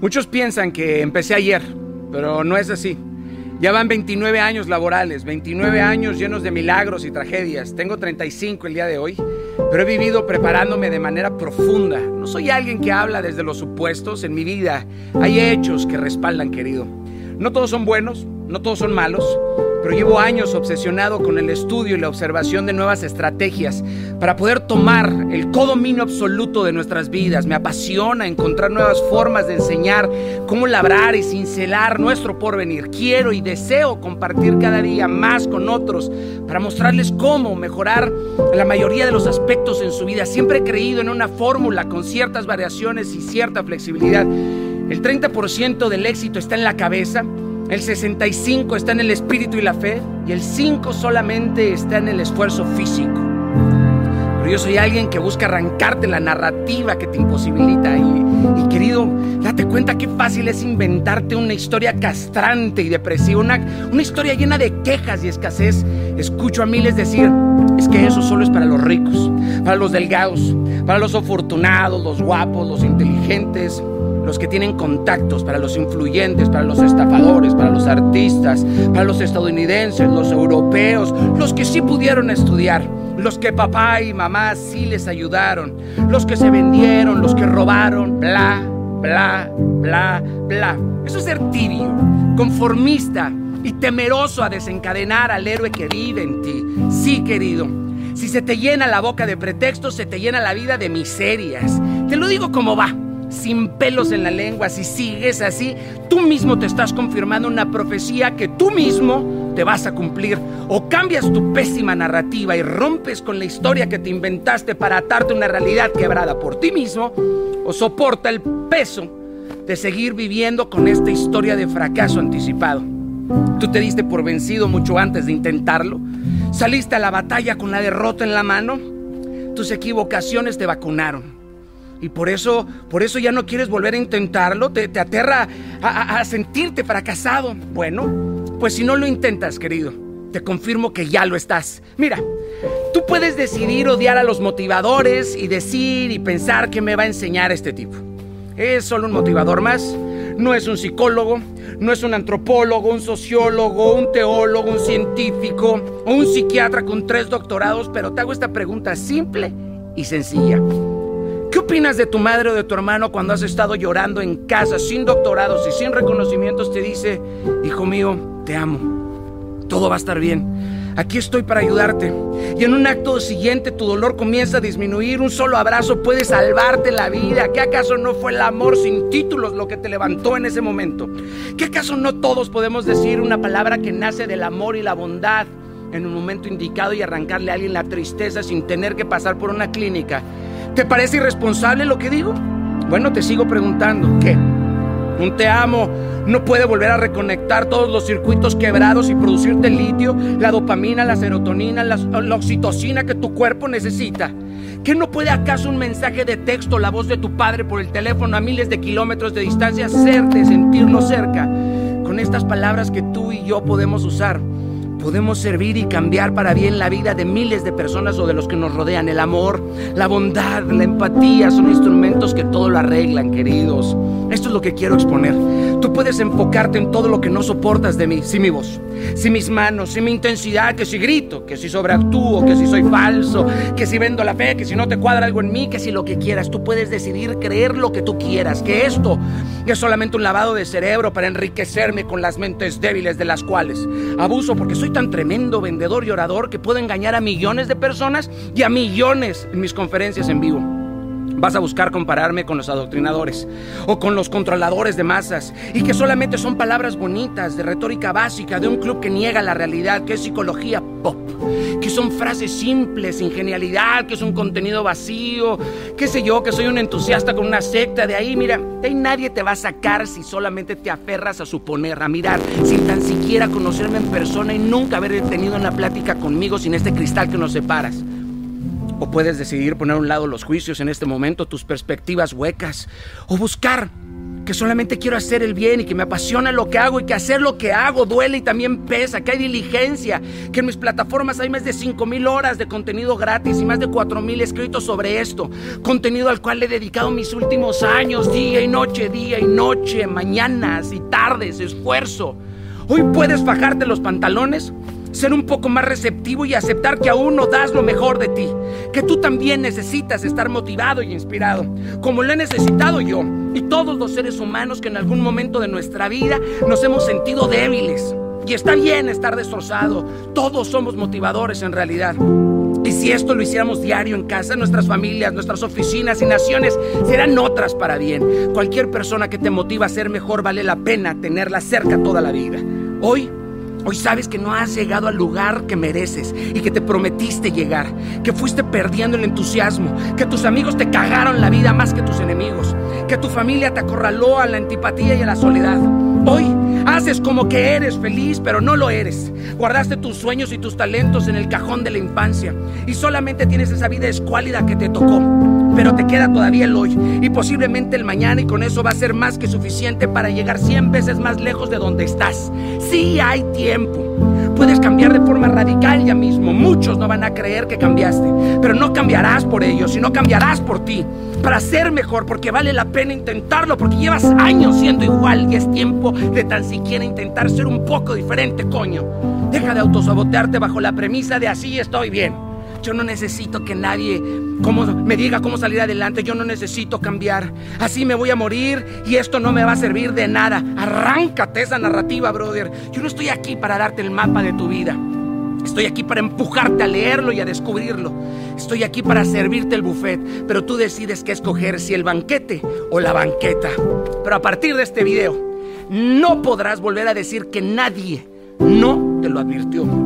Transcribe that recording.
Muchos piensan que empecé ayer, pero no es así. Ya van 29 años laborales, 29 años llenos de milagros y tragedias. Tengo 35 el día de hoy, pero he vivido preparándome de manera profunda. No soy alguien que habla desde los supuestos. En mi vida hay hechos que respaldan, querido. No todos son buenos, no todos son malos, pero llevo años obsesionado con el estudio y la observación de nuevas estrategias para poder tomar el codominio absoluto de nuestras vidas. Me apasiona encontrar nuevas formas de enseñar cómo labrar y cincelar nuestro porvenir. Quiero y deseo compartir cada día más con otros para mostrarles cómo mejorar la mayoría de los aspectos en su vida. Siempre he creído en una fórmula con ciertas variaciones y cierta flexibilidad. El 30% del éxito está en la cabeza el 65 está en el espíritu y la fe y el 5 solamente está en el esfuerzo físico. Pero yo soy alguien que busca arrancarte la narrativa que te imposibilita. Y, querido, date cuenta qué fácil es inventarte una historia castrante y depresiva, una, una historia llena de quejas y escasez. Escucho a miles decir, es que eso solo es para los ricos, para los delgados, para los afortunados, los guapos, los inteligentes, los que tienen contactos, para los influyentes, para los estafadores, para los artistas, para los estadounidenses, los europeos, los que sí pudieron estudiar, los que papá y mamá sí les ayudaron, los que se vendieron, los que robaron, bla, bla, bla, bla. Eso es ser tibio, conformista y temeroso a desencadenar al héroe que vive en ti. Sí, querido. Si se te llena la boca de pretextos, se te llena la vida de miserias. Te lo digo como va sin pelos en la lengua, si sigues así, tú mismo te estás confirmando una profecía que tú mismo te vas a cumplir. O cambias tu pésima narrativa y rompes con la historia que te inventaste para atarte una realidad quebrada por ti mismo, o soporta el peso de seguir viviendo con esta historia de fracaso anticipado. Tú te diste por vencido mucho antes de intentarlo. Saliste a la batalla con la derrota en la mano. Tus equivocaciones te vacunaron. Y por eso, por eso ya no quieres volver a intentarlo, te, aterra a, a sentirte fracasado. Bueno, pues si no lo intentas, querido, te confirmo que ya lo estás. Mira, tú puedes decidir odiar a los motivadores y decir y pensar que me va a enseñar este tipo. Es solo un motivador más, no es un psicólogo, no es un antropólogo, un sociólogo, un teólogo, un científico o un psiquiatra con tres doctorados, pero te hago esta pregunta simple y sencilla. ¿Qué opinas de tu madre o de tu hermano cuando has estado llorando en casa sin doctorados y sin reconocimientos? Te dice, hijo mío, te amo. Todo va a estar bien. Aquí estoy para ayudarte. Y en un acto siguiente tu dolor comienza a disminuir. Un solo abrazo puede salvarte la vida. ¿Qué acaso no fue el amor sin títulos lo que te levantó en ese momento? ¿Qué acaso no todos podemos decir una palabra que nace del amor y la bondad en un momento indicado y arrancarle a alguien la tristeza sin tener que pasar por una clínica? ¿Te parece irresponsable lo que digo? Bueno, te sigo preguntando, ¿qué? Un te amo no puede volver a reconectar todos los circuitos quebrados y producirte el litio, la dopamina, la serotonina, la, oxitocina que tu cuerpo necesita. ¿Qué no puede acaso un mensaje de texto, la voz de tu padre por el teléfono a miles de kilómetros de distancia, hacerte sentirlo cerca? Con estas palabras que tú y yo podemos usar podemos servir y cambiar para bien la vida de miles de personas o de los que nos rodean. El amor, la bondad, la empatía son instrumentos que todo lo arreglan, queridos. Esto es lo que quiero exponer. Tú puedes enfocarte en todo lo que no soportas de mí, si mi voz, si mis manos, si mi intensidad, que si grito, que si sobreactúo, que si soy falso, que si vendo la fe, que si no te cuadra algo en mí, que si lo que quieras. Tú puedes decidir creer lo que tú quieras, que esto es solamente un lavado de cerebro para enriquecerme con las mentes débiles de las cuales abuso porque soy tan tremendo vendedor y orador que puedo engañar a millones de personas y a millones en mis conferencias en vivo. Vas a buscar compararme con los adoctrinadores o con los controladores de masas y que solamente son palabras bonitas de retórica básica de un club que niega la realidad, que es psicología pop, que son frases simples, sin genialidad, que es un contenido vacío, qué sé yo, que soy un entusiasta con una secta. De ahí, mira, de ahí nadie te va a sacar si solamente te aferras a suponer, a mirar, sin tan siquiera conocerme en persona y nunca haber tenido una plática conmigo sin este cristal que nos separas. O puedes decidir poner a un lado los juicios en este momento, tus perspectivas huecas, o buscar que solamente quiero hacer el bien y que me apasiona lo que hago y que hacer lo que hago duele y también pesa, que hay diligencia, que en mis plataformas hay más de 5 mil horas de contenido gratis y más de 4 mil escritos sobre esto, contenido al cual he dedicado mis últimos años, día y noche, día y noche, mañanas y tardes, esfuerzo. Hoy puedes bajarte los pantalones ser un poco más receptivo y aceptar que aún no das lo mejor de ti, que tú también necesitas estar motivado y inspirado, como lo he necesitado yo y todos los seres humanos que en algún momento de nuestra vida nos hemos sentido débiles. Y está bien estar destrozado, todos somos motivadores en realidad. Y si esto lo hiciéramos diario en casa, nuestras familias, nuestras oficinas y naciones serán otras para bien. Cualquier persona que te motiva a ser mejor vale la pena tenerla cerca toda la vida. Hoy Hoy sabes que no has llegado al lugar que mereces y que te prometiste llegar, que fuiste perdiendo el entusiasmo, que tus amigos te cagaron la vida más que tus enemigos, que tu familia te acorraló a la antipatía y a la soledad. Hoy haces como que eres feliz, pero no lo eres. Guardaste tus sueños y tus talentos en el cajón de la infancia y solamente tienes esa vida escuálida que te tocó pero te queda todavía el hoy y posiblemente el mañana y con eso va a ser más que suficiente para llegar 100 veces más lejos de donde estás. Sí hay tiempo. Puedes cambiar de forma radical ya mismo. Muchos no van a creer que cambiaste, pero no cambiarás por ellos, sino cambiarás por ti, para ser mejor, porque vale la pena intentarlo, porque llevas años siendo igual y es tiempo de tan siquiera intentar ser un poco diferente, coño. Deja de autosabotearte bajo la premisa de así estoy bien. Yo no necesito que nadie me diga cómo salir adelante. Yo no necesito cambiar. Así me voy a morir y esto no me va a servir de nada. Arráncate esa narrativa, brother. Yo no estoy aquí para darte el mapa de tu vida. Estoy aquí para empujarte a leerlo y a descubrirlo. Estoy aquí para servirte el buffet, pero tú decides qué escoger, si el banquete o la banqueta. Pero a partir de este video, no podrás volver a decir que nadie no te lo advirtió.